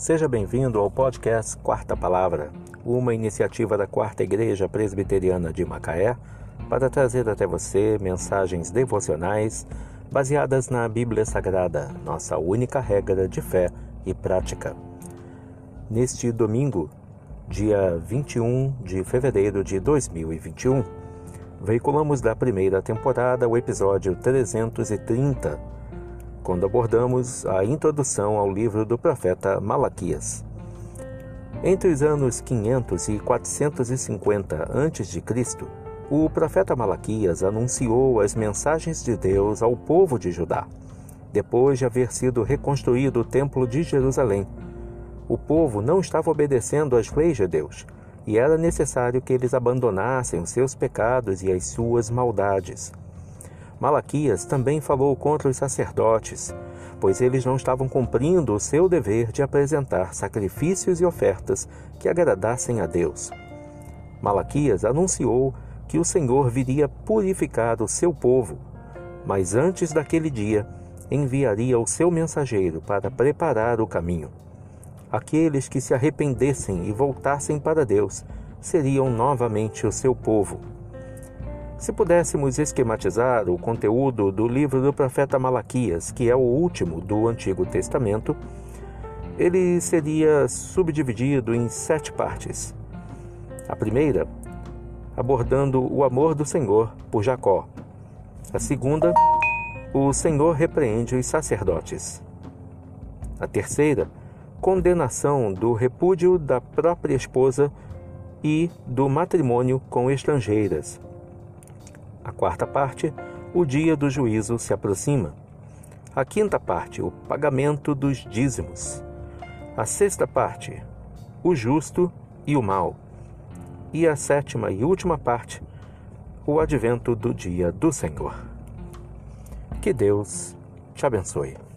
Seja bem-vindo ao podcast Quarta Palavra, uma iniciativa da Quarta Igreja Presbiteriana de Macaé para trazer até você mensagens devocionais baseadas na Bíblia Sagrada, nossa única regra de fé e prática. Neste domingo, dia 21 de fevereiro de 2021, veiculamos da primeira temporada o episódio 330 quando abordamos a introdução ao livro do profeta Malaquias. Entre os anos 500 e 450 a.C., o profeta Malaquias anunciou as mensagens de Deus ao povo de Judá, depois de haver sido reconstruído o Templo de Jerusalém. O povo não estava obedecendo às leis de Deus, e era necessário que eles abandonassem os seus pecados e as suas maldades. Malaquias também falou contra os sacerdotes, pois eles não estavam cumprindo o seu dever de apresentar sacrifícios e ofertas que agradassem a Deus. Malaquias anunciou que o Senhor viria purificar o seu povo, mas antes daquele dia enviaria o seu mensageiro para preparar o caminho. Aqueles que se arrependessem e voltassem para Deus seriam novamente o seu povo. Se pudéssemos esquematizar o conteúdo do livro do profeta Malaquias, que é o último do Antigo Testamento, ele seria subdividido em sete partes. A primeira, abordando o amor do Senhor por Jacó. A segunda, o Senhor repreende os sacerdotes. A terceira, condenação do repúdio da própria esposa e do matrimônio com estrangeiras. A quarta parte, o dia do juízo se aproxima. A quinta parte, o pagamento dos dízimos. A sexta parte, o justo e o mal. E a sétima e última parte, o advento do dia do Senhor. Que Deus te abençoe.